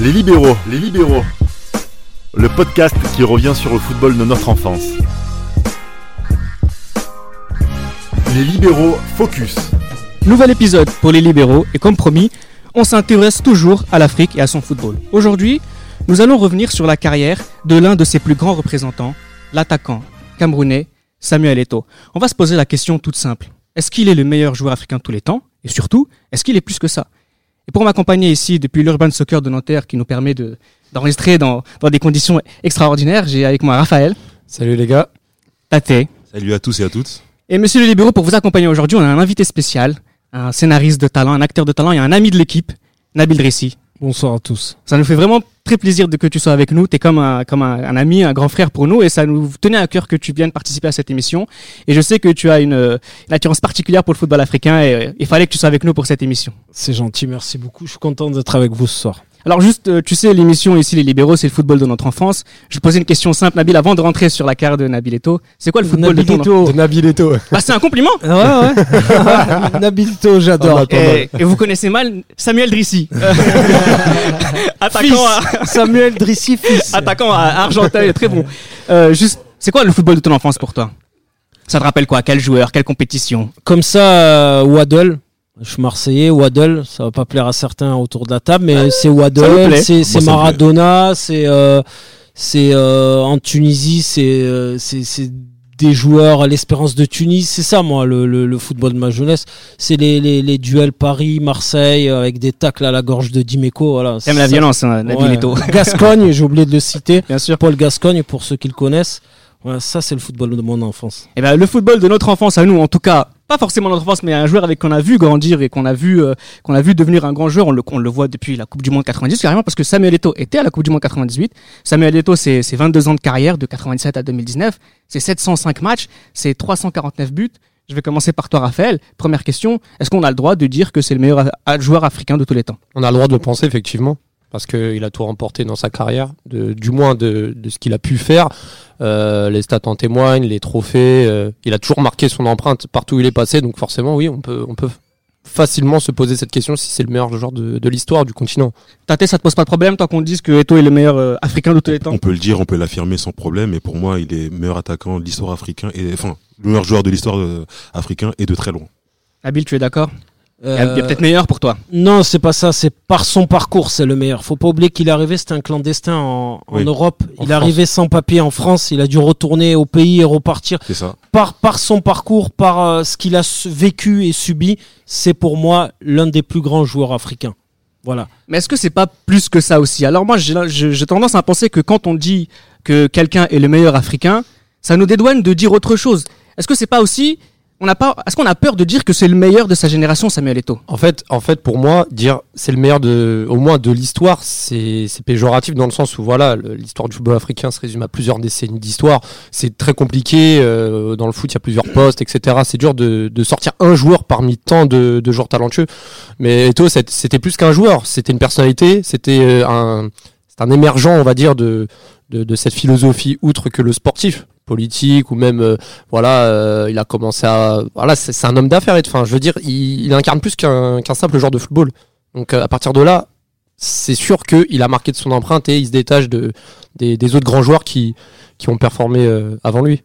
Les libéraux, les libéraux. Le podcast qui revient sur le football de notre enfance. Les libéraux focus. Nouvel épisode pour les libéraux et comme promis, on s'intéresse toujours à l'Afrique et à son football. Aujourd'hui, nous allons revenir sur la carrière de l'un de ses plus grands représentants, l'attaquant camerounais Samuel Eto'o. On va se poser la question toute simple. Est-ce qu'il est le meilleur joueur africain de tous les temps? Et surtout, est-ce qu'il est plus que ça? Et pour m'accompagner ici depuis l'Urban Soccer de Nanterre qui nous permet de, d'enregistrer dans, dans des conditions extraordinaires, j'ai avec moi Raphaël, Salut les gars. Tate Salut à tous et à toutes. et Monsieur le Libéraux. Pour vous accompagner aujourd'hui, on a un invité spécial, un scénariste de talent, un acteur de talent et un ami de l'équipe, Nabil Dressi. Bonsoir à tous. Ça nous fait vraiment très plaisir de que tu sois avec nous. Tu es comme, un, comme un, ami, un grand frère pour nous et ça nous tenait à cœur que tu viennes participer à cette émission. Et je sais que tu as une, une attirance particulière pour le football africain et il fallait que tu sois avec nous pour cette émission. C'est gentil, merci beaucoup. Je suis content d'être avec vous ce soir. Alors juste, euh, tu sais, l'émission ici, Les Libéraux, c'est le football de notre enfance. Je vais poser une question simple, Nabil, avant de rentrer sur la carrière de Nabil Eto'o. C'est quoi le football de ton enfance De Nabilito. Bah c'est un compliment ouais, ouais. Nabilito, j'adore. Ah, bah, et, et vous connaissez mal Samuel Drissi. attaquant, à, Samuel Drissi, fils. attaquant à Argenteuil, très bon. Euh, juste, c'est quoi le football de ton enfance pour toi? Ça te rappelle quoi? Quel joueur? Quelle compétition? Comme ça, euh, Waddle. Je suis Marseillais, Waddle, ça va pas plaire à certains autour de la table, mais c'est Waddle, c'est Maradona, c'est euh, c'est euh, en Tunisie, c'est euh, c'est c'est des joueurs à l'Espérance de Tunis, c'est ça moi le, le, le football de ma jeunesse, c'est les, les, les duels Paris Marseille avec des tacles à la gorge de Dimeco, voilà. T'aimes la violence, hein, Nabil Ouais. Gascogne, j'ai oublié de le citer. Bien sûr. Paul Gascogne, pour ceux qui le connaissent. Voilà, ça, c'est le football de mon enfance. Eh ben, le football de notre enfance à nous, en tout cas, pas forcément notre enfance, mais un joueur avec qu'on a vu grandir et qu'on a vu euh, qu'on a vu devenir un grand joueur. On le, on le voit depuis la Coupe du Monde 90 carrément parce que Samuel Eto'o était à la Coupe du Monde 98. Samuel Eto'o, c'est c'est 22 ans de carrière de 97 à 2019. C'est 705 matchs, c'est 349 buts. Je vais commencer par toi, Raphaël. Première question est-ce qu'on a le droit de dire que c'est le meilleur joueur africain de tous les temps? On a le droit de le penser, effectivement, parce qu'il a tout remporté dans sa carrière, de, du moins de, de ce qu'il a pu faire. Euh, les stats en témoignent, les trophées. euh, il a toujours marqué son empreinte partout où il est passé, donc forcément, oui, on peut, on peut facilement se poser cette question si c'est le meilleur joueur de, de l'histoire du continent. Tate, ça te pose pas de problème, toi qu'on te dise que Eto'o est le meilleur euh, africain de tous les temps? On peut le dire, on peut l'affirmer sans problème. Et pour moi, il est meilleur attaquant de l'histoire africaine et enfin le meilleur joueur de l'histoire euh, africain et de très loin. Nabil, tu es d'accord? Il y a, il a Euh, peut-être meilleur pour toi. Non, c'est pas ça. C'est par son parcours, c'est le meilleur. Faut pas oublier qu'il est arrivé, c'était un clandestin en, Europe. en il est arrivé sans papier en France. Il a dû retourner au pays et repartir. C'est ça. Par, par son parcours, par euh, ce qu'il a vécu et subi, c'est pour moi l'un des plus grands joueurs africains. Voilà. Mais est-ce que c'est pas plus que ça aussi? Alors moi, j'ai tendance à penser que quand on dit que quelqu'un est le meilleur africain, ça nous dédouane de dire autre chose. Est-ce que c'est pas aussi on n'a pas Est-ce qu'on a peur de dire que c'est le meilleur de sa génération, Samuel Eto'o? En fait, en fait, pour moi, dire c'est le meilleur de, au moins de l'histoire, c'est péjoratif dans le sens où voilà, l'histoire du football africain se résume à plusieurs décennies d'histoire. C'est très compliqué. euh, dans le foot, il y a plusieurs postes, etc. C'est dur de, de sortir un joueur parmi tant de, de joueurs talentueux. Mais Eto'o, c'était plus qu'un joueur. C'était une personnalité. C'était euh, un, un émergent, on va dire, de, de cette philosophie outre que le sportif politique ou même euh, voilà euh, il a commencé à voilà c'est c'est un homme d'affaires et enfin je veux dire il, il incarne plus qu'un qu'un simple joueur de football donc euh, à partir de là c'est sûr qu'il a marqué de son empreinte et il se détache de des, des autres grands joueurs qui qui ont performé euh, avant lui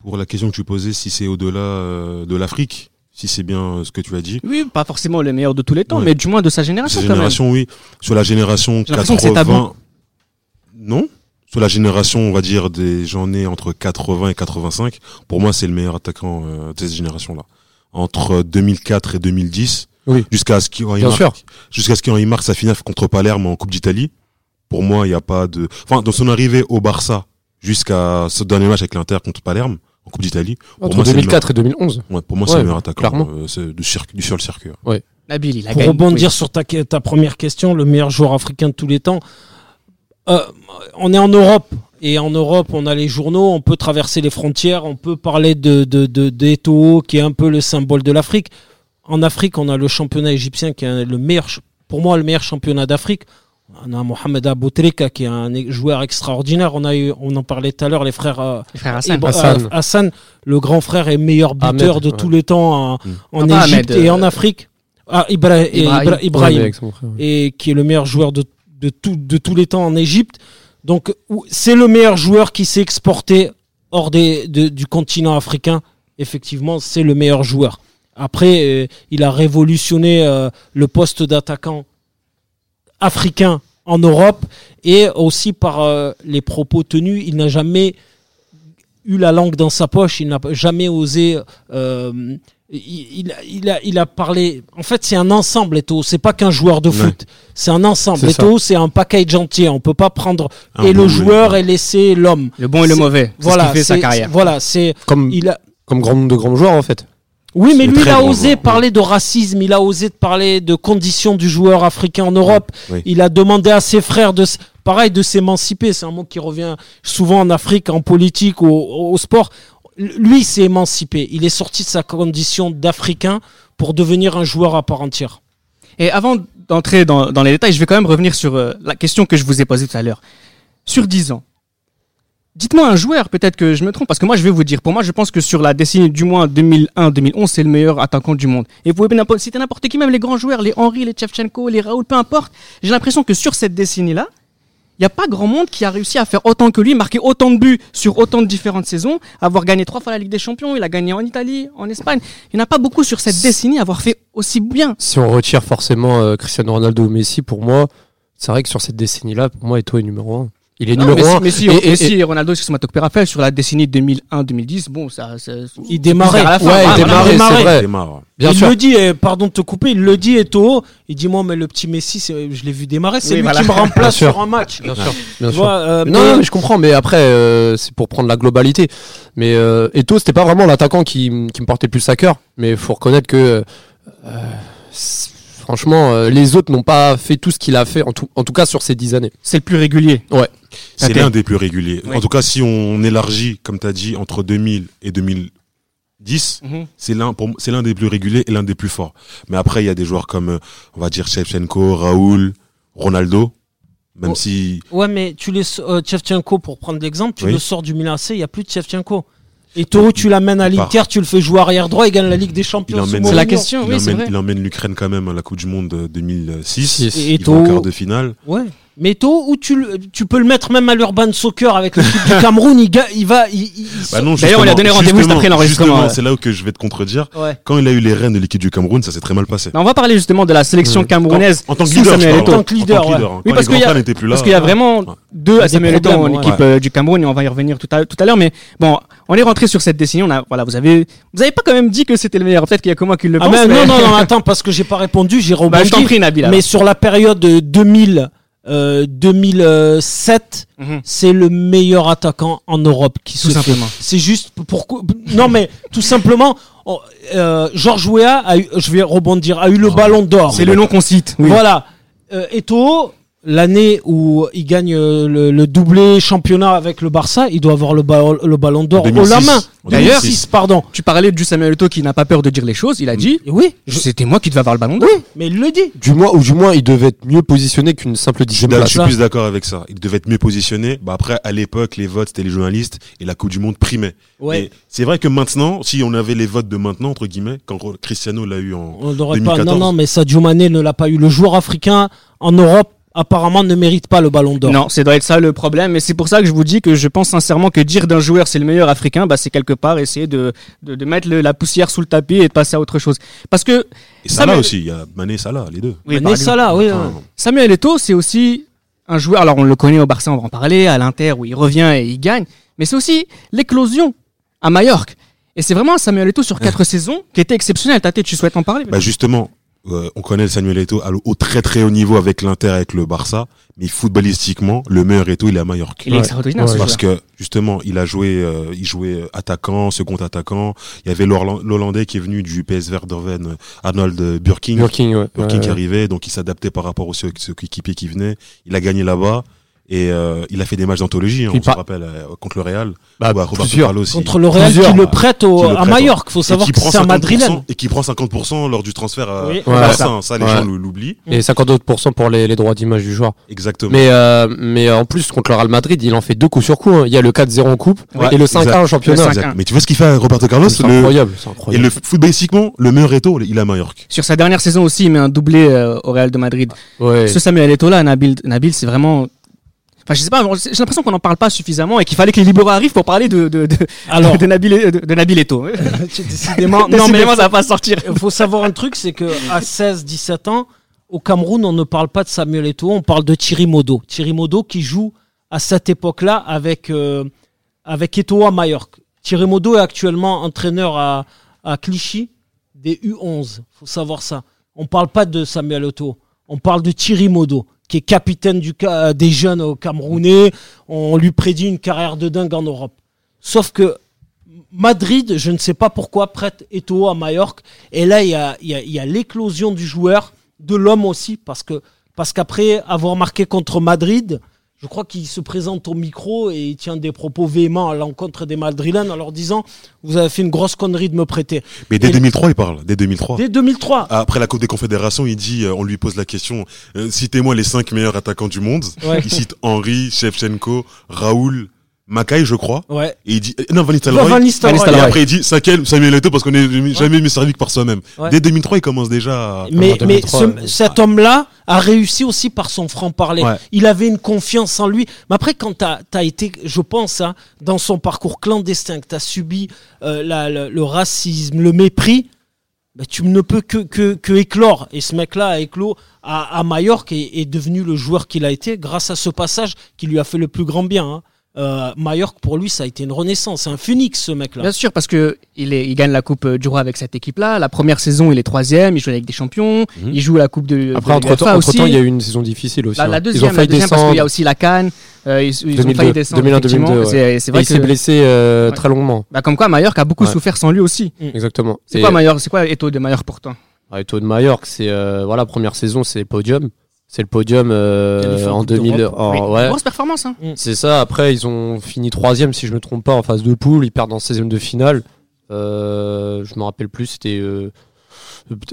Pour la question que tu posais, si c'est au-delà euh, de l'Afrique, si c'est bien ce que tu as dit. Oui, pas forcément le meilleur de tous les temps, Ouais. mais du moins de sa génération Sa quand même. génération, oui. Sur la génération J'ai l'impression que c'est 80. tabou. Non? Sur la génération, on va dire, des gens nés entre 80 et 85, pour moi, c'est le meilleur attaquant euh, de cette génération-là. Entre 2004 et 2010, Oui. jusqu'à ce qu'il Bien marque, sûr. jusqu'à ce qu'il marque sa finale contre Palerme en Coupe d'Italie. Pour moi, il n'y a pas de, enfin, dans son arrivée au Barça, jusqu'à ce dernier match avec l'Inter contre Palerme, en Coupe d'Italie. Pour entre moi, c'est le 2004 et 2011 Ouais, pour moi, c'est Ouais, le meilleur attaquant clairement. euh, c'est du, sur le circuit. Nabil, il a Pour gagné. rebondir Oui. sur ta, ta première question, le meilleur joueur africain de tous les temps, euh, on est en Europe. Et en Europe, on a les journaux, on peut traverser les frontières, on peut parler de, de, qui est un peu le symbole de l'Afrique. En Afrique, on a le championnat égyptien qui est le meilleur, pour moi, le meilleur championnat d'Afrique. On a Mohamed Aboutrika qui est un joueur extraordinaire. On a eu, on en parlait tout à l'heure, les frères euh, Les frères Hassan. Ibra- Hassan. euh, Hassan, le grand frère et meilleur buteur Ahmed, de ouais. tous les temps en, Mm. en pas Égypte Ahmed, et euh, en Afrique. Ah, Ibra- et Ibrahim. Ibra- Ibrahim Ouais, avec son frère, ouais. et qui est le meilleur joueur de, de, tout, de tous les temps en Égypte. Donc c'est le meilleur joueur qui s'est exporté hors des, de- du continent africain. Effectivement, c'est le meilleur joueur. Après, euh, il a révolutionné euh, le poste d'attaquant africain en Europe et aussi par euh, les propos tenus, il n'a jamais eu la langue dans sa poche, il n'a jamais osé. Il, il a- il a, il a parlé. En fait, c'est un ensemble, Eto. C'est pas qu'un joueur de Ouais. foot. C'est un ensemble. C'est ça. Eto, c'est un package entier. On peut pas prendre Un et le joueur et laisser l'homme. Le bon et le mauvais. Voilà, ce qui fait sa carrière. Voilà, c'est. Comme, Il a. comme grand nombre de grands joueurs en fait. Oui, mais lui, il a osé joueur, parler de racisme, il a osé parler de conditions du joueur africain en Europe. Oui. Il a demandé à ses frères de, pareil, de s'émanciper. C'est un mot qui revient souvent en Afrique, en politique, au, au sport. Lui, s'est émancipé. Il est sorti de sa condition d'Africain pour devenir un joueur à part entière. Et avant d'entrer dans, les détails, je vais quand même revenir sur euh, la question que je vous ai posée tout à l'heure. Sur 10 ans, dites-moi un joueur, peut-être que je me trompe, parce que moi je vais vous dire, pour moi je pense que sur la décennie du moins 2001-2011, c'est le meilleur attaquant du monde. Et vous pouvez citer n'importe qui, même les grands joueurs, les Henry, les Chevchenko, les Raoul, peu importe. J'ai l'impression que sur cette décennie-là, il n'y a pas grand monde qui a réussi à faire autant que lui, marquer autant de buts sur autant de différentes saisons, avoir gagné trois fois la Ligue des Champions, il a gagné en Italie, en Espagne. Il n'y en a pas beaucoup sur cette décennie à avoir fait aussi bien. Si on retire forcément euh, Cristiano Ronaldo ou Messi, pour moi, c'est vrai que sur cette décennie-là, pour moi, Eto'o est numéro 1. Il est Non, numéro mais 1. si, mais si, Et- et- mais si Ronaldo, excuse-moi, sur la décennie 2001-2010, bon, ça, ça- Il démarrait. vers la fin, Ouais, il voilà. démarrait, c'est vrai. Démarre. Bien il sûr. le dit, pardon de te couper, il le dit, Eto'o. Il dit, moi, mais le petit Messi, je l'ai vu démarrer, c'est Oui, lui voilà. qui me remplace sur un match. Bien sûr. Bien sûr. vois, euh, Non, mais- non, mais je comprends, mais après, euh, c'est pour prendre la globalité. Mais euh, Eto'o, c'était pas vraiment l'attaquant qui, qui me portait le plus à cœur. Mais il faut reconnaître que, euh, franchement, euh, les autres n'ont pas fait tout ce qu'il a fait, en tout, en tout cas sur ces dix années. c'est le plus régulier. C'est Ok. l'un des plus réguliers. Oui. En tout cas, si on élargit, comme tu as dit, entre 2000 et 2010, c'est l'un pour moi, c'est l'un des plus réguliers et l'un des plus forts. Mais après, il y a des joueurs comme, euh, on va dire, Shevchenko, Raoul, Ronaldo, même Oh. si Ouais, mais tu les euh, Tchevchenko, pour prendre l'exemple, tu Oui. le sors du Milan AC, il n'y a plus de Tchevchenko. Et Toro, tu l'amènes à Il l'Inter, tu le fais jouer arrière droit, il gagne la Ligue des Champions. C'est la question, il oui, emmène, vrai. il emmène l'Ukraine quand même à la Coupe du Monde de 2006. Six. Et, et en quart de finale. Ouais. Mais Eto'o, où tu, le- tu peux le mettre même à l'Urban Soccer avec l'équipe du Cameroun, il, il va. Il, il- il Bah D'ailleurs, on lui a donné rendez-vous juste après l'enregistrement. C'est là où que je vais te contredire. Ouais. Quand il a eu les rênes de l'équipe du Cameroun, ça s'est très mal passé. On va parler justement de la sélection camerounaise. En tant que leader. En tant que leader, hein. Oui, parce qu'il y y a vraiment Ouais. deux Il à Samuel Eto'o en problèmes, équipe ouais. euh, du Cameroun et on va y revenir tout à, tout à l'heure. Mais bon, on est rentré sur cette décennie. On a, voilà, vous avez, vous avez pas quand même dit que c'était le meilleur. Peut-être qu'il y a que moi qui le Ah, pense. mais mais- non, non, non, attends, parce que j'ai pas répondu, j'ai Bah, rebondi. mais sur la période de 2000, euh, 2007, Mhm. c'est le meilleur attaquant en Europe qui Tout se simplement. C'est juste pourquoi Non mais tout simplement, oh, euh, Georges Weah a eu, je vais rebondir, a eu le Ballon d'Or. C'est le nom qu'on cite. Oui. Voilà. Euh, Eto'o, l'année où il gagne euh, le, le doublé championnat avec le Barça, il doit avoir le, ba- le Ballon d'Or au 2006. la main. D'ailleurs, 2006, pardon. Tu parlais du Samuel Eto'o qui n'a pas peur de dire les choses. Il a dit, Et oui, je- c'était moi qui devais avoir le ballon d'or. oui, mais il le dit. Du moins, ou du moins, il devait être mieux positionné qu'une simple dixième je suis plus d'accord avec ça. Il devait être mieux positionné. Bah après, à l'époque, les votes, c'était les journalistes et la Coupe du Monde primait. Ouais. C'est vrai que maintenant, si on avait les votes de maintenant, entre guillemets, quand Cristiano l'a eu en, On n'aurait pas. 2014. Non, non, mais Sadio Mané ne l'a pas eu. Le joueur africain en Europe apparemment ne mérite pas le Ballon d'Or. Non, ça doit être ça le problème. Et c'est pour ça que je vous dis que je pense sincèrement que dire d'un joueur c'est le meilleur africain, bah, c'est quelque part essayer de, de, de mettre le- la poussière sous le tapis et de passer à autre chose. Parce que Et Salah Samuel- aussi. Il y a Mané et Salah, les deux. Oui, Mané. Salah, oui. Enfin. Samuel Eto'o, c'est aussi un joueur. Alors, on le connaît au Barça, on va en parler, à l'Inter où il revient et il gagne. Mais c'est aussi l'éclosion à Majorque. Et c'est vraiment Samuel Eto'o sur quatre saisons qui était exceptionnel. Tate, tu souhaites en parler Bah justement, euh, on connaît le Samuel Eto'o à- au très très haut niveau avec l'Inter, avec le Barça, mais footballistiquement, le meilleur Eto'o, il est à Majorque. Il est extraordinaire, Ouais. ce Parce joueur. que justement, il a joué, euh, il jouait attaquant, second attaquant. Il y avait l'Hollandais qui est venu du PSV Eindhoven, euh, Arnold Burking, Burking, ouais. Burking qui Ouais. arrivait, donc il s'adaptait par rapport aux ceux, ceux équipiers qui venaient. Il a gagné là-bas. Et euh, il a fait des matchs d'anthologie, hein, on se rappelle, euh, contre le Real. Bah, Ou à Roberto aussi. Contre le Real Plusieurs. qui le prête au, Qui le à prête, Majorque. Faut Et savoir que prend c'est un 50%, Madrilène. et qui prend 50% lors du transfert à, Oui. à Ouais. Barça. Ça, les Ouais. gens l'oublient. Et 52% pour les, les droits d'image du joueur. Exactement. Mais, euh, mais en plus, contre le Real Madrid, il en fait deux coups sur coup. hein. Il y a le 4-0 en coupe Ouais, et le 5-1 exact. en championnat. Le 5-1. Exact. Mais tu vois ce qu'il fait à Roberto Carlos C'est le- incroyable. c'est Et le footballistiquement, le meilleur Eto, il est à Majorque. Sur sa dernière saison aussi, il met un doublé euh, au Real de Madrid. Ouais. Ce Samuel Eto'o là, Nabil, Nabil c'est vraiment. Enfin, je sais pas, j'ai l'impression qu'on n'en parle pas suffisamment et qu'il fallait que les libéraux arrivent pour parler de, de, de, Alors, de, Nabil, de, de Nabil Eto'o. décidément, non, mais ça va pas sortir. Il faut savoir un truc, c'est que à 16, 17 ans, au Cameroun, on ne parle pas de Samuel Eto'o, on parle de Thierry Modo. Thierry Modo qui joue à cette époque-là avec euh, avec Eto'o à Majorque. Thierry Modo est actuellement entraîneur à, à Clichy des U11. Faut savoir ça. On parle pas de Samuel Eto'o, on parle de Thierry Modo qui est capitaine du ca- des jeunes au Camerounais. On lui prédit une carrière de dingue en Europe. Sauf que Madrid, je ne sais pas pourquoi, prête Eto'o à Majorque. Et là, il y a, l'éclosion du joueur, de l'homme aussi, parce qu'après avoir marqué contre Madrid, je crois qu'il se présente au micro et il tient des propos véhéments à l'encontre des Madrilènes en leur disant Vous avez fait une grosse connerie de me prêter. Mais dès Et- 2003, il parle. Dès 2003. Dès 2003. Après la Coupe des Confédérations, il dit, euh, on lui pose la question, euh, citez-moi les cinq meilleurs attaquants du monde. Ouais. Il cite Henry, Shevchenko, Raoul, Makai, je crois. Ouais. Et il dit, euh, non, Van Nistelrooy. Van Nistelrooy. Et Nistelrooy. après, il dit, cinquième, Samuel Eto'o, parce qu'on n'est jamais mieux servi que par soi-même. Ouais. Dès 2003, il commence déjà à... Mais, mais 2003, ce- euh, cet homme-là a réussi aussi par son franc-parler. Ouais. Il avait une confiance en lui. Mais après, quand tu as, été, je pense, hein, dans son parcours clandestin, que tu as subi euh, la- le, le racisme, le mépris, bah, tu ne peux que, que, que éclore. Et ce mec-là a éclos à, à Majorque et est devenu le joueur qu'il a été grâce à ce passage qui lui a fait le plus grand bien. Hein. Euh, Majorque, pour lui, ça a été une renaissance. C'est un phénix, ce mec-là. Bien sûr, parce que il, est, il gagne la Coupe euh, du Roi avec cette équipe-là. La première saison, il est troisième, il joue avec des champions, Mhm. il joue la Coupe de. Après, de entre temps, aussi. il y a eu une saison difficile aussi. La, hein. la Ils ont deuxième, la failli deuxième parce qu'il y a descendre. aussi la Cannes. euh, ils, ils ont 2002, failli descendre. 2001, effectivement. 2002, ouais. C'est c'est Et vrai il s'est blessé euh, Ouais. très longuement. Bah, comme quoi, Mallorca a beaucoup Ouais. souffert sans lui aussi. Exactement. C'est Et- quoi Mallorca C'est quoi Eto de Mallorca pour toi? Ah, Eto'o de Majorque, c'est euh, voilà première saison, c'est podium. C'est le podium euh, en en Coupe 2000. d'Europe. en- Oui, ouais. Grosse performance. Hein. C'est ça. Après, ils ont fini troisième, si je me trompe pas, en phase de poule. Ils perdent en 16e de finale. Euh, je me rappelle plus. C'était euh,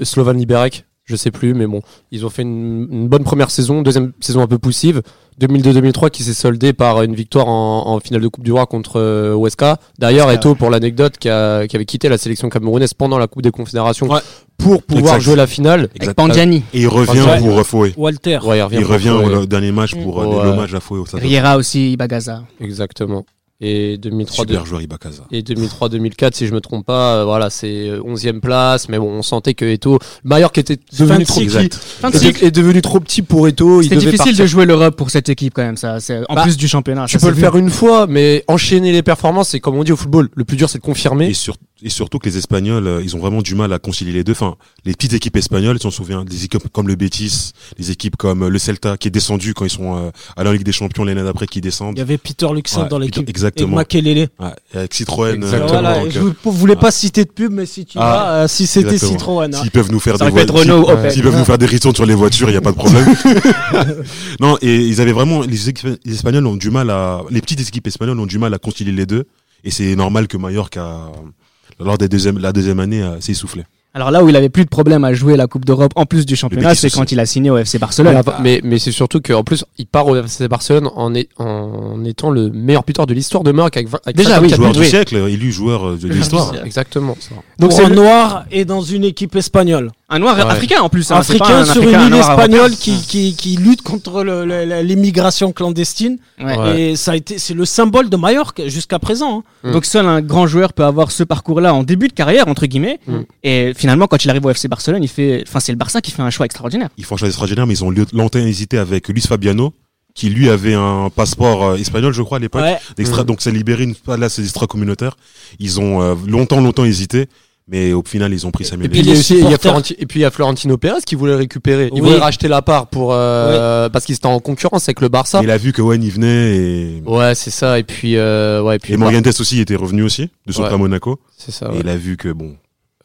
Slovan Liberec. Je sais plus, mais bon, ils ont fait une, une bonne première saison, deuxième saison un peu poussive. 2002-2003 qui s'est soldée par une victoire en, en finale de Coupe du Roi contre euh, Huesca. D'ailleurs, Huesca, Eto, pour l'anecdote, qui, a- qui avait quitté la sélection camerounaise pendant la Coupe des Confédérations Ouais. pour pouvoir Exact. jouer la finale. Avec. Pandiani, Et il revient pour euh, Fouet. Walter. Ouais, il revient. Il pour revient au dernier match pour euh, l'hommage à Fouet. Riera aussi, Ibagaza. Exactement. Et 2003 Super joueur Ibakaza. Et 2003-2004, si je me trompe pas, euh, voilà, c'est euh, 11e place, mais bon, on sentait que Eto, Mallorca était devenu de trop petit, est devenu trop petit pour Eto. il C'était difficile partir. de jouer l'Europe pour cette équipe quand même. Ça, c'est en Bah, plus du championnat. Tu ça peux le faire une fois, mais enchaîner les performances, c'est comme on dit au football, le plus dur c'est de confirmer. Et, sur- et surtout que les Espagnols, euh, ils ont vraiment du mal à concilier les deux. Enfin, les petites équipes espagnoles, si on se souvient, des équipes comme le Betis, des équipes comme euh, le Celta, qui est descendu quand ils sont euh, à la Ligue des Champions l'année d'après, qui Il descendent. y avait Peter Ouais, dans l'équipe. Et Exactement. Makelele. Ouais, et avec Citroën. Exactement. Voilà, donc, je vous- voulais pas citer de pub, mais si tu Ah, vas, euh, si c'était. Citroën. hein. S'ils peuvent nous faire Ça des voitures, Ouais. S'ils peuvent nous faire des ristournes sur les voitures, il n'y a pas de problème. non, et ils avaient vraiment, les, les Espagnols ont du mal à, les petites équipes espagnoles ont du mal à concilier les deux. Et c'est normal que Mallorca, lors des deuxième, la deuxième année, euh, s'est essoufflé. Alors là où il avait plus de problème à jouer la Coupe d'Europe en plus du championnat, c'est quand il a signé au FC Barcelone. mais, mais c'est surtout qu'en plus, il part au FC Barcelone en, est- en étant le meilleur buteur de l'histoire de Mallorca. Avec, avec Déjà, 54 oui, Joueur du siècle, élu joueur euh, de l'histoire. Exactement. Donc c'est le- noir et dans une équipe espagnole. Un noir Ouais. africain en plus. hein, Africain un sur Africain, une un île espagnole qui, qui, qui lutte contre l'immigration clandestine. Ouais. Ouais. Et ça a été, c'est le symbole de Mallorca jusqu'à présent. hein. Mm. Donc seul un grand joueur peut avoir ce parcours-là en début de carrière entre guillemets. Mm. Et finalement, quand il arrive au FC Barcelone, il fait, enfin c'est le Barça qui fait un choix extraordinaire. Ils font un choix extraordinaire, mais ils ont longtemps hésité avec Luis Fabiano, qui lui avait un passeport euh, espagnol, je crois, à l'époque. Ouais. Mm. Donc c'est libéré une fois là, c'est extra-communautaire. Ils ont euh, longtemps, longtemps hésité, mais au final, ils ont pris Et Samuel puis, Et il y a les aussi, il y a Florenti- et puis il y a Florentino Pérez qui voulait récupérer. Il Oui. voulait racheter la part pour euh, parce qu'il était en concurrence avec le Barça. Il a vu que Owen y venait et, Ouais, c'est ça. Et puis, euh, ouais, et puis et Morientes aussi était revenu aussi, de son Ouais. à Monaco. c'est ça. Et ouais. il a vu que bon,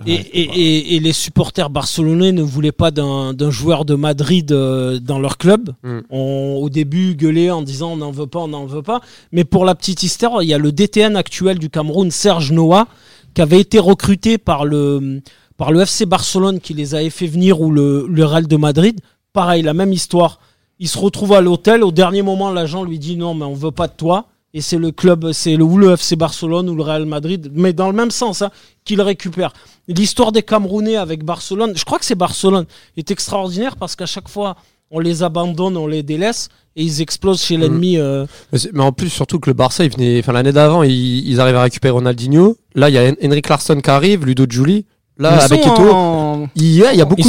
Et, et, et, et les supporters barcelonais ne voulaient pas d'un d'un joueur de Madrid euh, dans leur club. Mm. On, au début, gueulait en disant on n'en veut pas, on n'en veut pas. Mais pour la petite histoire, il y a le DTN actuel du Cameroun, Serge Noah, qui avait été recruté par le, par le FC Barcelone qui les avait fait venir ou le, le Real de Madrid. Pareil, la même histoire. Il se retrouve à l'hôtel. Au dernier moment, l'agent lui dit non, mais on veut pas de toi. Et c'est le club, c'est le, ou le FC Barcelone ou le Real Madrid, mais dans le même sens, hein, qui le récupère. L'histoire des Camerounais avec Barcelone, je crois que c'est Barcelone, est extraordinaire parce qu'à chaque fois, on les abandonne, on les délaisse et ils explosent chez l'ennemi. euh, Mais, en plus, surtout que le Barça, il venait, enfin l'année d'avant, ils, ils arrivent à récupérer Ronaldinho. Là, il y a Hen- Henrik Larsson qui arrive, Ludo Giuli. Là, Ils avec Eto'o, en- il y a, il y a beaucoup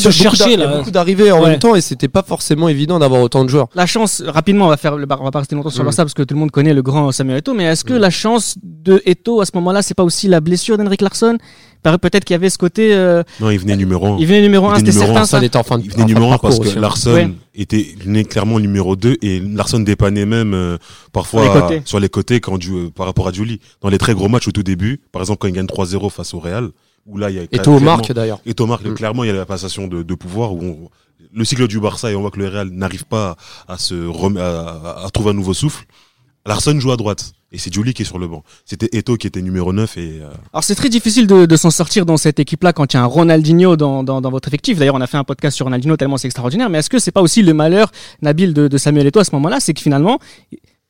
d'arrivées en Ouais. même temps et c'était pas forcément évident d'avoir autant de joueurs. La chance, rapidement, on va faire, le bar- on va pas rester longtemps sur Mm. le Barça parce que tout le monde connaît le grand Samuel Eto'o, mais est-ce que Mm. la chance de Eto'o à ce moment-là, c'est pas aussi la blessure d'Henrik Larsson? Paraît peut-être qu'il y avait ce côté, euh, Non, il venait numéro 1. il venait numéro Il 1, venait c'était certain un, ça. Ça, il était en fin de, Il venait en fin de numéro 1 parce que hein. Larson Ouais. était venait clairement numéro 2 et Larson dépannait même euh, parfois Sur les côtés. sur les côtés quand du, euh, par rapport à Julie. Dans les très gros matchs au tout début, par exemple quand il gagne 3-0 face au Real, où là il y a Eto'o clairement- marque d'ailleurs. Et Thomas, Mm. clairement, il y a la passation de, de pouvoir où on- le cycle du Barça et on voit que le Real n'arrive pas à se rem- à, à trouver un nouveau souffle. Larson joue à droite et c'est Julie qui est sur le banc. C'était Eto qui était numéro 9 et euh, Alors c'est très difficile de, de s'en sortir dans cette équipe-là quand il y a un Ronaldinho dans, dans, dans votre effectif. D'ailleurs, on a fait un podcast sur Ronaldinho tellement c'est extraordinaire. Mais est-ce que c'est pas aussi le malheur, Nabil, de, de Samuel Eto'o à ce moment-là, c'est que finalement,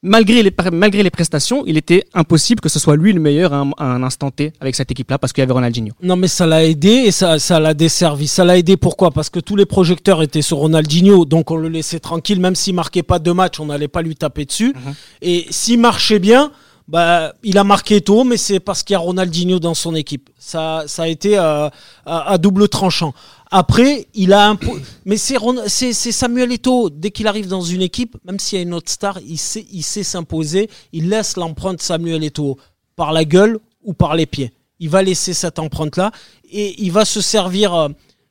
malgré les malgré les prestations, il était impossible que ce soit lui le meilleur à un, à un instant T avec cette équipe-là parce qu'il y avait Ronaldinho. Non, mais ça l'a aidé et ça, ça l'a desservi. Ça l'a aidé pourquoi? Parce que tous les projecteurs étaient sur Ronaldinho, donc on le laissait tranquille, même s'il marquait pas deux matchs, on n'allait pas lui taper dessus. Mhm. Et s'il marchait bien, bah, il a marqué tôt, mais c'est parce qu'il y a Ronaldinho dans son équipe. Ça, ça a été euh, à, à double tranchant. Après, il a un mais c'est Samuel Eto'o. Dès qu'il arrive dans une équipe, même s'il y a une autre star, il sait, il sait s'imposer. Il laisse l'empreinte Samuel Eto'o par la gueule ou par les pieds. Il va laisser cette empreinte-là et il va se servir euh,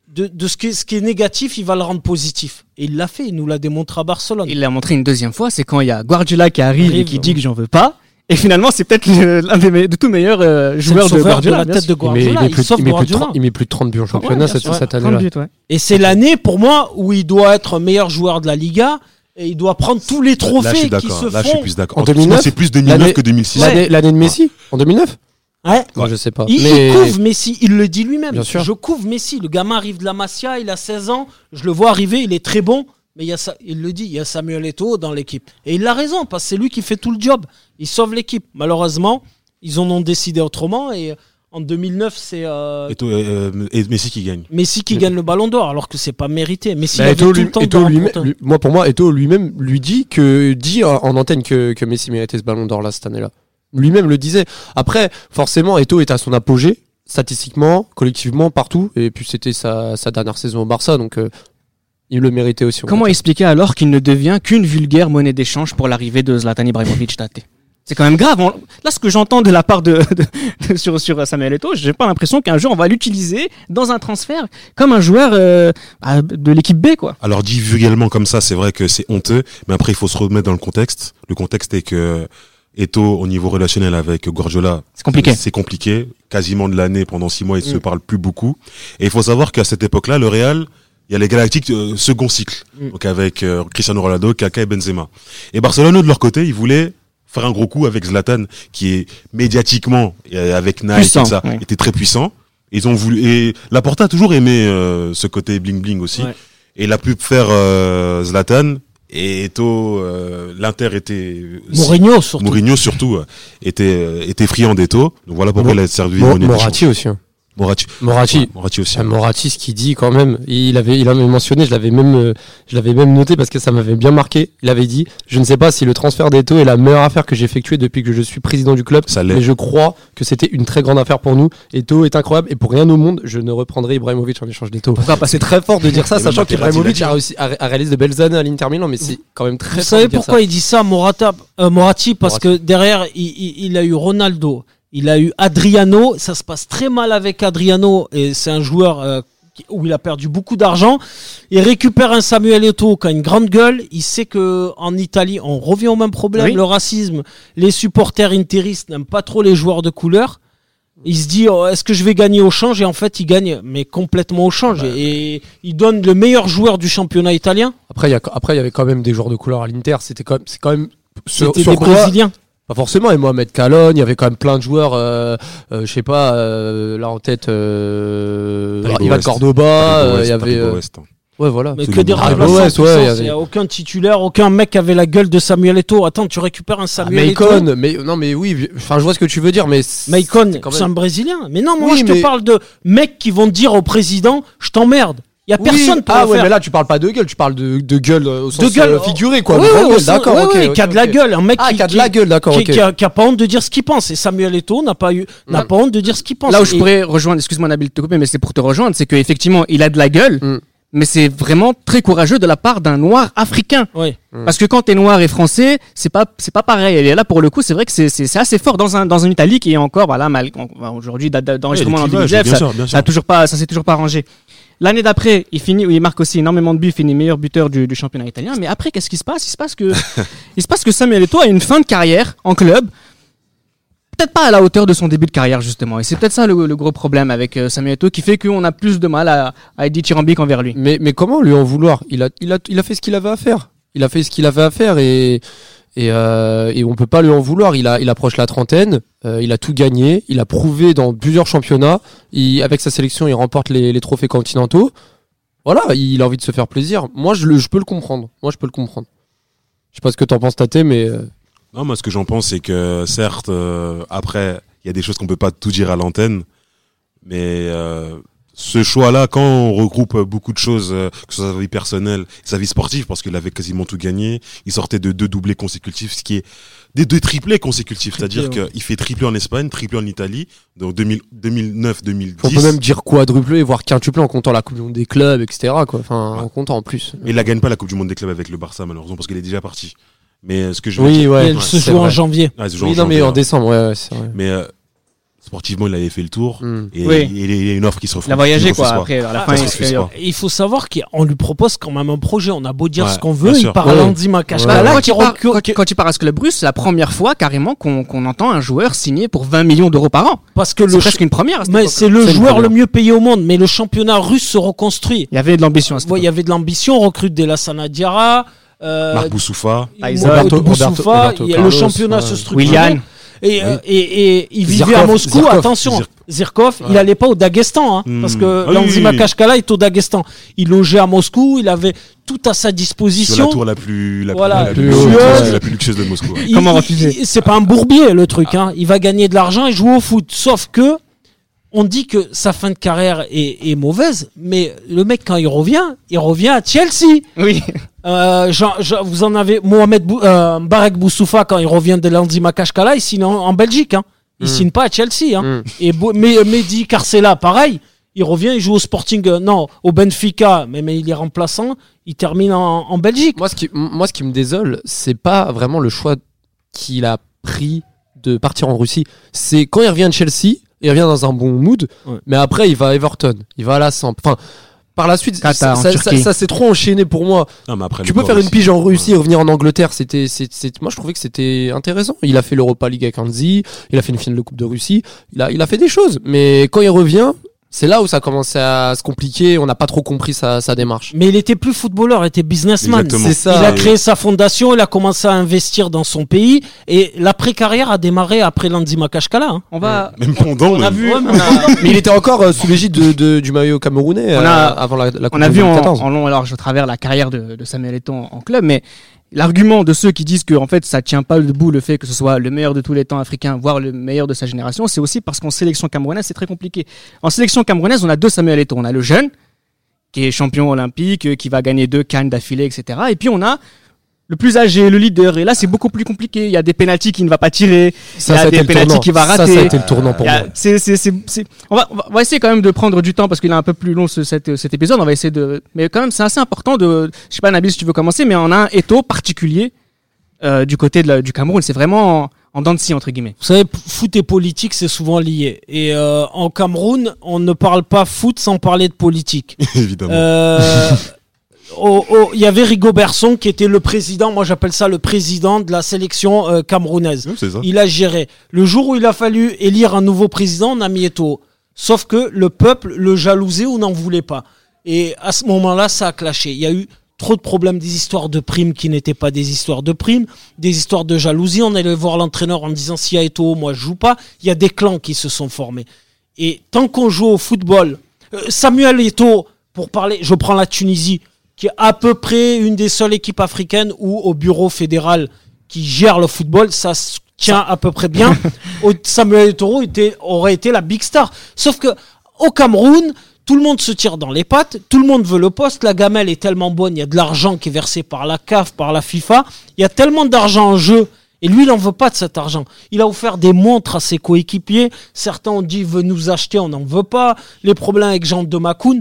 de, de ce, qui est, ce qui est négatif, il va le rendre positif. Et il l'a fait, il nous l'a démontré à Barcelone. Il l'a montré une deuxième fois, c'est quand il y a Guardiola qui arrive, et qui dit que j'en veux pas. Et finalement, c'est peut-être le- l'un des de tous meilleurs euh, joueurs de Guardiola. la tête de il Guardiola. met Il, plus, sauve il met plus de Guardiola. 30, il met plus de 30 buts en Ouais, championnat cette, sûr. cette 30 année-là. ouais. Et c'est l'année pour moi où il doit être meilleur joueur de la Liga et il doit prendre tous les là je trophées suis qui d'accord. se Là je suis font. plus d'accord. En Moi, 2009, c'est plus 2009 l'année- que 2006. L'année l'année de Messi En 2009 Ouais. Moi, je sais pas. Il, Mais- il couvre Messi, il le dit lui-même. Bien sûr. Je couvre Messi. Le gamin arrive de la Masia, il a 16 ans. Je le vois arriver, il est très bon. Mais il, y a ça, il le dit, il y a Samuel Eto'o dans l'équipe. Et il a raison, parce que c'est lui qui fait tout le job. Il sauve l'équipe. Malheureusement, ils en ont décidé autrement. Et en 2009, c'est euh, euh, et Messi qui gagne. Messi qui gagne le ballon d'or, alors que c'est pas mérité. Messi Bah, avait tout le temps lui- moi pour moi Eto'o lui-même lui dit que dit en en antenne que, que Messi méritait ce ballon d'or là cette année-là. Lui-même le disait. Après forcément Eto'o est à son apogée statistiquement, collectivement, partout et puis c'était sa, sa dernière saison au Barça donc euh, il le méritait aussi. Comment expliquer alors qu'il ne devient qu'une vulgaire monnaie d'échange pour l'arrivée de Zlatan Ibrahimovic Tate C'est quand même grave. on- Là, ce que j'entends de la part de, de- de- sur, sur Samuel Eto'o, j'ai pas l'impression qu'un jour on va l'utiliser dans un transfert comme un joueur euh, à- de l'équipe B, quoi. Alors dit vulgairement comme ça, c'est vrai que c'est honteux, mais après il faut se remettre dans le contexte. Le contexte est que Eto, au niveau relationnel avec Guardiola, C'est compliqué. C'est compliqué. Quasiment de l'année, pendant six mois, ils se Mm. parlent plus beaucoup. Et il faut savoir qu'à cette époque-là, le Real, il y a les Galactiques euh, second cycle, Mm. donc avec euh, Cristiano Ronaldo, Kaka et Benzema. Et Barcelone, eux, de leur côté, ils voulaient faire un gros coup avec Zlatan, qui est médiatiquement, et avec Nike Puissant, et ça, ouais. était très puissant. Ils ont voulu et Laporta a toujours aimé euh, ce côté bling bling aussi. Ouais. Et il a pu faire euh, Zlatan et Eto, euh, l'Inter était Mourinho surtout. Mourinho surtout euh, était euh, était friand d'Eto. Donc voilà pourquoi Mo- il a servi Mo-. Moratti aussi. hein. Moratti. Moratti. Ouais, Moratti aussi. Ah, Moratti, ce qu'il dit quand même, il avait, il avait mentionné, je l'avais même, euh, je l'avais même noté parce que ça m'avait bien marqué. Il avait dit, je ne sais pas si le transfert d'Eto est la meilleure affaire que j'ai effectuée depuis que je suis président du club, Ça l'est. mais je crois que c'était une très grande affaire pour nous. Eto est incroyable et pour rien au monde, je ne reprendrai Ibrahimovic en échange d'Eto. Pourquoi C'est très fort de dire ça, Et sachant qu'Ibrahimovic a, réussi, a, a réalisé de belles années à l'Inter Milan, mais c'est quand même très Vous fort savez de dire pourquoi il dit ça, Morata, euh, Moratti? Parce Moratti. que derrière, il, il- il a eu Ronaldo, il a eu Adriano. Ça se passe très mal avec Adriano et c'est un joueur euh, où il a perdu beaucoup d'argent. Il récupère un Samuel Eto'o qui a une grande gueule. Il sait que en Italie, on revient au même problème, Oui. le racisme. Les supporters interistes n'aiment pas trop les joueurs de couleur. Il se dit, oh, est-ce que je vais gagner au change? Et en fait, il gagne, mais complètement au change. Et il donne le meilleur joueur du championnat italien. Après, il y a, après, il y avait quand même des joueurs de couleur à l'Inter. C'était quand même, c'est quand même C'était des quoi- Brésiliens. Pas forcément. Et Mohamed Calogne, il y avait quand même plein de joueurs. Euh, euh, je sais pas, euh, là en tête, euh, Ivan West. Cordoba. Euh, Il y avait. Ouais, voilà. Mais que des remplaçants. Ouais, il y avait- Il n'y a aucun titulaire, aucun mec avait la gueule de Samuel Eto'o. Attends, tu récupères un Ah, Samuel Eto'o. Macon, mais non, mais oui. Enfin, je vois ce que tu veux dire, mais c'est- Maicon, c'est même- un Brésilien. Mais non, moi Oui, je te parle de mecs qui vont dire au président, je t'emmerde. Il y a Oui, personne pour ah le ouais, faire. mais là tu parles pas de gueule, tu parles de, de gueule euh, au sens gueule, euh, figuré quoi. Oui, de oui, gueule, d'accord, oui, ok. oui, ok, qui a de la gueule, un mec Ah, qui, qui a de la gueule, d'accord, qui, ok. qui a, qui a pas honte de dire ce qu'il pense. Et Samuel Eto'o n'a pas eu, n'a Mm. pas honte de dire ce qu'il pense. Là où je pourrais rejoindre, excuse-moi Nabil de te couper, mais c'est pour te rejoindre, c'est qu'effectivement, il a de la gueule, Mm. mais c'est vraiment très courageux de la part d'un noir africain. Ouais. Mm. Parce que quand t'es noir et français, c'est pas, c'est pas pareil. Et là, pour le coup, c'est vrai que c'est, c'est, c'est assez fort dans un, dans une Italie qui est encore, voilà, mal, aujourd'hui, d'enregistrement les en clivages, 2019, bien ça, toujours pas, ça s'est toujours pas arrangé. L'année d'après, il finit, il marque aussi énormément de buts, il finit meilleur buteur du, du championnat italien. Mais après, qu'est-ce qui se passe? Il se passe que, il se passe que Samuel Eto'o a une fin de carrière en club. Peut-être pas à la hauteur de son début de carrière, justement. Et c'est peut-être ça le, le gros problème avec euh, Samuel Eto'o qui fait qu'on a plus de mal à, à dithyrambique envers lui. Mais, mais comment lui en vouloir? Il a, il, a, il a fait ce qu'il avait à faire. Il a fait ce qu'il avait à faire et, et, euh, et on peut pas lui en vouloir. Il, a, il approche la trentaine, euh, il a tout gagné, il a prouvé dans plusieurs championnats. Il, avec sa sélection, il remporte les, les trophées continentaux. Voilà, il a envie de se faire plaisir. Moi, je, le, je peux le comprendre. Moi, je peux le comprendre. Je sais pas ce que t'en penses, Tate, mais euh, Non, moi, ce que j'en pense, c'est que certes, euh, après, il y a des choses qu'on peut pas tout dire à l'antenne, mais euh, ce choix-là, quand on regroupe beaucoup de choses, euh, que ce soit sa vie personnelle, sa vie sportive, parce qu'il avait quasiment tout gagné, il sortait de deux doublés consécutifs, ce qui est des deux triplés consécutifs, c'est-à-dire qu'il fait triplé en Espagne, triplé en Italie, donc 2000 2009-2010. on peut même dire quadruplé, voire quintuplé en comptant la Coupe du Monde des clubs, etc. Quoi. Enfin, en comptant en plus. Mais il la gagne pas la Coupe du Monde des clubs avec le Barça, malheureusement, parce qu'il est déjà parti. Mais euh, ce que je veux Oui, dire, ouais. Et elle se c'est joue en janvier. Ah, se en Oui, non, mais en hein. décembre, ouais, ouais, c'est vrai. Mais euh, sportivement, il avait fait le tour. Hmm. Et Oui. il y a une offre qui se refuse. Il a voyagé, quoi, après, à la Ah, fin, il. Et faut savoir qu'on lui propose quand même un projet. On a beau dire Ouais, ce qu'on veut, il à Ouais. Bah, Makashkala, quand, il part, quand- quand il part à ce club russe, c'est la première fois carrément qu'on entend un joueur signé pour 20 millions d'euros par an. parce que C'est le presque une première. mais c'est le joueur le mieux payé au monde. Mais le championnat russe se reconstruit. Il y avait de l'ambition à Ouais, Il y avait de l'ambition, on recrute des Lassana Diarra. Euh, Marc Boussoufa. Boussoufa, le championnat ouais. se structure. Willian. Et, euh, Oui. et, et il vivait Zirkov, à Moscou, Zirkov. attention, Zir- Zirkov, il Ouais. allait pas au Daghestan, hein, Hmm. parce que Ah oui, Lanzi oui, oui. Makashkala est au Daghestan. Il logeait à Moscou, il avait tout à sa Sur la disposition. tour la plus, la Voilà, plus, la luxueuse, la plus luxueuse de Moscou. ouais. Il- Comment refuser C'est pas un bourbier le truc, hein. Il va gagner de l'argent et jouer au foot. Sauf que on dit que sa fin de carrière est, est mauvaise, mais le mec quand il revient, il revient à Chelsea. Oui. Euh, Jean- Jean- vous en avez Mohamed Bou, euh, Barek Boussoufa quand il revient de Lanzi Makashkala, il signe en, en Belgique. Hein. Il Mm. signe pas à Chelsea. Hein. Mm. Et Bo- mais Mehdi Carcela, pareil. Il revient, il joue au Sporting, euh, non, au Benfica, mais, mais il est remplaçant. Il termine en, en Belgique. Moi, ce qui, moi, ce qui me désole, c'est pas vraiment le choix qu'il a pris de partir en Russie. C'est quand il revient de Chelsea, il revient dans un bon mood, Ouais. mais après, il va à Everton, il va à la Samp. Enfin, par la suite, Qatar, ça, ça, s'est trop enchaîné pour moi. Non, mais après, tu peux faire une pige en Russie et revenir en Angleterre. C'était, c'est, c'est- moi, je trouvais que c'était intéressant. Il a fait l'Europa League avec Anzi, il a fait une finale de Coupe de Russie, il a, il a fait des choses. Mais quand il revient, c'est là où ça commençait à se compliquer. On n'a pas trop compris sa, sa démarche. Mais il était plus footballeur, il était businessman. Exactement. C'est ça. Il a créé sa fondation, il a commencé à investir dans son pays et l'après-carrière a démarré après Lanzi Makashkala. hein. On va. Même pendant, On a même. vu. Ouais, mais on a- Mais il était encore euh, sous l'égide de, de- du maillot camerounais On euh, a- avant la, la On a vu en, 14. en long et large au travers la carrière de, de Samuel Eto'o en, en club, mais l'argument de ceux qui disent que en fait ça tient pas debout le fait que ce soit le meilleur de tous les temps africain, voire le meilleur de sa génération, c'est aussi parce qu'en sélection camerounaise c'est très compliqué. En sélection camerounaise on a deux Samuel Eto'o, on a le jeune qui est champion olympique, euh, qui va gagner deux cannes d'affilée, etc. Et puis on a le plus âgé, le leader. Et là c'est beaucoup plus compliqué. Il y a des pénalties qu'il ne va pas tirer. Ça, il y ça a des pénalties tournant. qu'il va Ça, rater. ça a été le tournant pour a- moi. c'est- c'est- c'est- c'est- On, va, on va- on va essayer quand même de prendre du temps parce qu'il est un peu plus long ce, cet, cet épisode. On va essayer de. Mais quand même, c'est assez important de. Je sais pas, Nabil, si tu veux commencer, mais on a un étau particulier euh, du côté de la- du Cameroun. C'est vraiment en, en dents de scie, entre guillemets. Vous savez, foot et politique, c'est souvent lié. Et euh, en Cameroun, on ne parle pas foot sans parler de politique. Évidemment. Euh, au- au- il y avait Rigobertson qui était le président, moi j'appelle ça le président de la sélection euh, camerounaise. Il a géré. Le jour où il a fallu élire un nouveau président, on a mis Eto'o. Sauf que le peuple le jalousait ou n'en voulait pas. Et à ce moment-là, ça a clashé. Il y a eu trop de problèmes, des histoires de primes qui n'étaient pas des histoires de primes, des histoires de jalousie. On allait voir l'entraîneur en disant s'il y a Eto'o, moi je joue pas. Il y a des clans qui se sont formés. Et tant qu'on joue au football, euh, Samuel Eto'o, pour parler, je prends la Tunisie, qui est à peu près une des seules équipes africaines où au bureau fédéral qui gère le football, ça se tient à peu près bien. Samuel était, aurait été la big star. Sauf que au Cameroun, tout le monde se tire dans les pattes, tout le monde veut le poste, la gamelle est tellement bonne, il y a de l'argent qui est versé par la CAF, par la FIFA, il y a tellement d'argent en jeu. Et lui, il n'en veut pas de cet argent. Il a offert des montres à ses coéquipiers. Certains ont dit, veut nous acheter, on n'en veut pas. Les problèmes avec Jean de Macoun.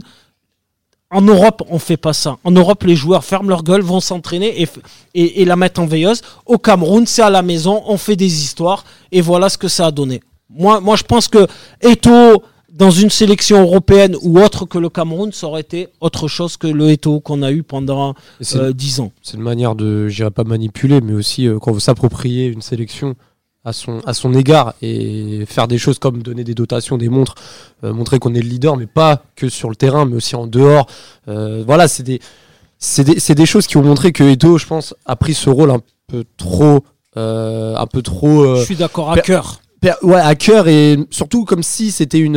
En Europe, on fait pas ça. En Europe, les joueurs ferment leur gueule, vont s'entraîner et, et, et la mettent en veilleuse. Au Cameroun, c'est à la maison, on fait des histoires et voilà ce que ça a donné. Moi, moi je pense que Eto'o, dans une sélection européenne ou autre que le Cameroun, ça aurait été autre chose que le Eto'o qu'on a eu pendant euh, 10 ans. c'est une manière de, je dirais pas manipuler, mais aussi euh, quand on veut s'approprier une sélection à son, à son égard et faire des choses comme donner des dotations, des montres, euh, montrer qu'on est le leader, mais pas que sur le terrain, mais aussi en dehors. Euh, voilà, c'est des, c'est des, c'est des choses qui ont montré que Eto, je pense, a pris ce rôle un peu trop, euh, un peu trop. Je suis d'accord à per- cœur. per- ouais, à cœur et surtout comme si c'était une,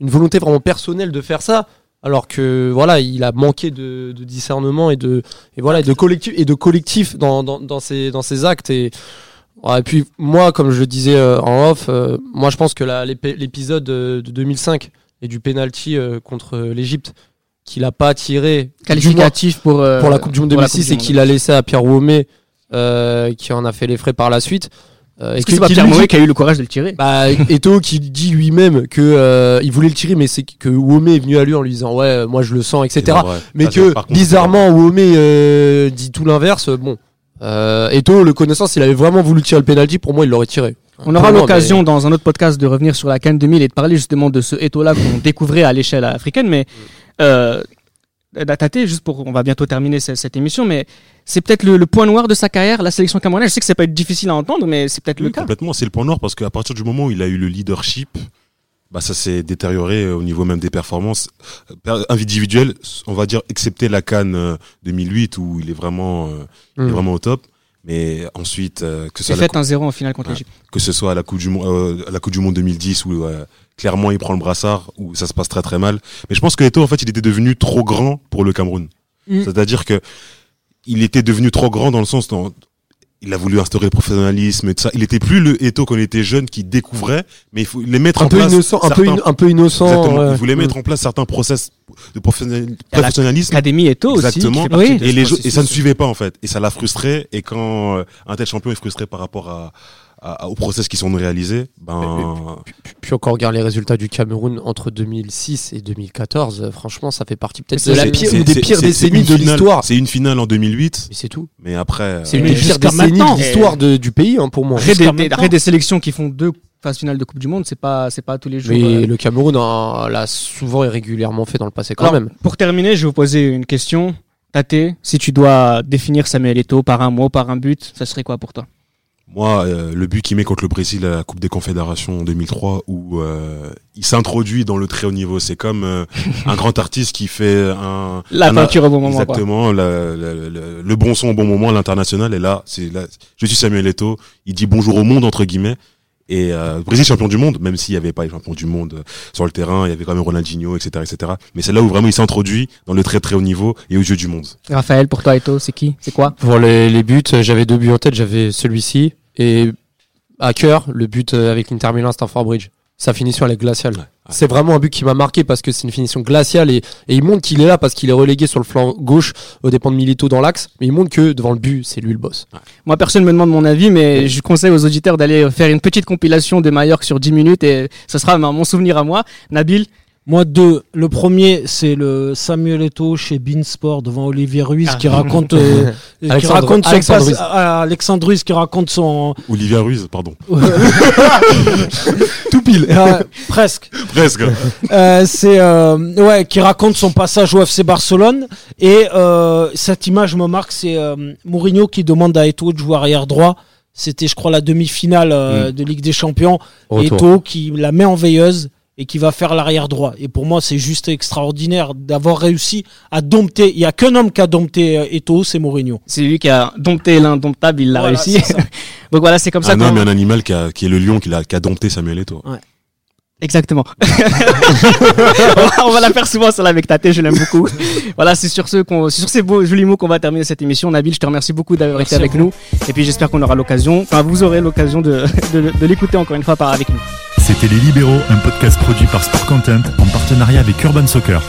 une volonté vraiment personnelle de faire ça. Alors que voilà, il a manqué de, de discernement et de et voilà et de collectif et de collectif dans, dans, dans ses dans ses actes et et puis moi comme je le disais euh, en off, euh, moi je pense que l'épisode de, de 2005 et du penalty euh, contre l'Égypte qu'il a pas tiré Qualificatif pour, euh, pour la Coupe du Monde pour la 2006 Coupe du et qu'il a laissé à Pierre Womé euh, qui en a fait les frais par la suite. Euh, Est-ce et que c'est pas qu'il Pierre Mouet qui a eu le courage de le tirer? Bah, Eto qui dit lui-même que euh, il voulait le tirer, mais c'est que Womé est venu à lui en lui disant ouais, euh, moi je le sens, etc. Mais que bizarrement Womé euh, dit tout l'inverse. Bon, euh, Eto le connaissant, s'il avait vraiment voulu tirer le penalty, pour moi il l'aurait tiré. On aura l'occasion mais- dans un autre podcast de revenir sur la Cannes 2000 et de parler justement de ce Eto-là qu'on découvrait à l'échelle africaine. Mais euh, Tate, juste pour, on va bientôt terminer cette, cette émission, mais c'est peut-être le, le point noir de sa carrière, la sélection camerounaise. Je sais que c'est pas difficile à entendre, mais c'est peut-être le Oui, cas. complètement, c'est le point noir parce qu'à partir du moment où il a eu le leadership, bah ça s'est détérioré euh, au niveau même des performances euh, individuelles, on va dire excepté la Cannes euh, 2008 où il est vraiment euh, il est Mm. vraiment au top. Mais ensuite euh, que ce soit fait un 0 en finale contre Ouais. l'Égypte. que ce soit à la Coupe du Monde, euh, à la Coupe du Monde 2010 où euh, clairement il prend le brassard où ça se passe très très mal. Mais je pense que Eto'o en fait il était devenu trop grand pour le Cameroun. Mm. C'est-à-dire que il était devenu trop grand dans le sens dans il a voulu instaurer le professionnalisme et tout ça. Il était plus le Eto'o quand il était jeune qui découvrait, mais il faut les mettre Un en peu place. innocent, un peu, in- un peu innocent. Exactement. ouais. Il voulait Mm. mettre en place certains process de professionnalisme. Académie Eto aussi. Exactement. Oui. Et, les et ça ne suivait pas en fait. Et ça l'a frustré. Et quand euh, un tel champion est frustré par rapport à, à- aux process qui sont réalisés, ben Puis, puis encore regarde les résultats du Cameroun entre 2006 et 2014. euh, franchement, ça fait partie peut-être de la pire ou des pires décennies une de finale- l'histoire. C'est une finale en 2008, Mais c'est tout. mais après. C'est euh, une Mais des pires décennies maintenant. de l'histoire du pays hein, pour moi. Jusqu'à des, arrête des sélections qui font deux phases finales de Coupe du Monde, c'est pas, c'est pas tous les jours. Mais euh, le Cameroun en- l'a souvent et régulièrement fait dans le passé quand Alors, même. Pour terminer, je vais vous poser une question. Tate, si tu dois définir Samuel Eto'o par un mot, par un but, ça serait quoi pour toi? Moi, euh, le but qu'il met contre le Brésil à la Coupe des Confédérations en 2003, où euh, il s'introduit dans le très haut niveau. C'est comme euh, un grand artiste qui fait un La un- peinture au bon moment. Exactement, le, bon son au bon moment, l'international. Et là, c'est là, je suis Samuel Eto'o. Il dit bonjour au monde entre guillemets. Et euh, Brésil champion du monde, même s'il n'y avait pas les champions du monde euh, sur le terrain, il y avait quand même Ronaldinho, etc., etc. Mais c'est là où vraiment il s'introduit dans le très très haut niveau et aux yeux du monde. Raphaël, pour toi, Eto'o, c'est qui? C'est quoi? Pour les, les buts, euh, j'avais deux buts en tête. J'avais celui-ci et à cœur, le but euh, avec l'Inter Milan Stamford Bridge. Sa finition, elle est glaciale. Ouais. C'est vraiment un but qui m'a marqué parce que c'est une finition glaciale et, et il montre qu'il est là parce qu'il est relégué sur le flanc gauche aux dépens de Milito dans l'axe. Mais il montre que devant le but, c'est lui le boss. Moi, personne me demande mon avis, mais je conseille aux auditeurs d'aller faire une petite compilation de Mallorca sur 10 minutes et ce sera mon souvenir à moi. Nabil, Moi, deux. Le premier, c'est le Samuel Eto'o chez Beansport devant Olivier Ruiz Ah. qui raconte, euh, qui raconte son Alexandre Ruiz. ah, Alexandre Ruiz qui raconte son Olivier Ruiz, pardon. tout pile, Euh, presque. Presque. Euh, c'est euh, ouais qui raconte son passage au FC Barcelone et euh, cette image me marque c'est euh, Mourinho qui demande à Eto'o de jouer arrière droit c'était je crois la demi-finale euh, de Ligue des Champions Retour. Eto'o qui la met en veilleuse et qui va faire l'arrière droit et pour moi c'est juste extraordinaire d'avoir réussi à dompter il y a qu'un homme qui a dompté euh, Eto'o c'est Mourinho C'est lui qui a dompté l'indomptable, il l'a Voilà, réussi. Donc voilà, c'est comme ça Un homme et un animal qui, a- qui est le lion qui, a, qui a dompté Samuel Eto'o. Exactement. on, va, la faire souvent celle avec Tate, je l'aime beaucoup. Voilà, c'est sur ce qu'on, c'est sur ces beaux jolis mots qu'on va terminer cette émission. Nabil, je te remercie beaucoup d'avoir été avec vous. nous. Et puis j'espère qu'on aura l'occasion, enfin vous aurez l'occasion de, de, de l'écouter encore une fois par avec nous. C'était Les Libéraux, un podcast produit par Sport Content en partenariat avec Urban Soccer.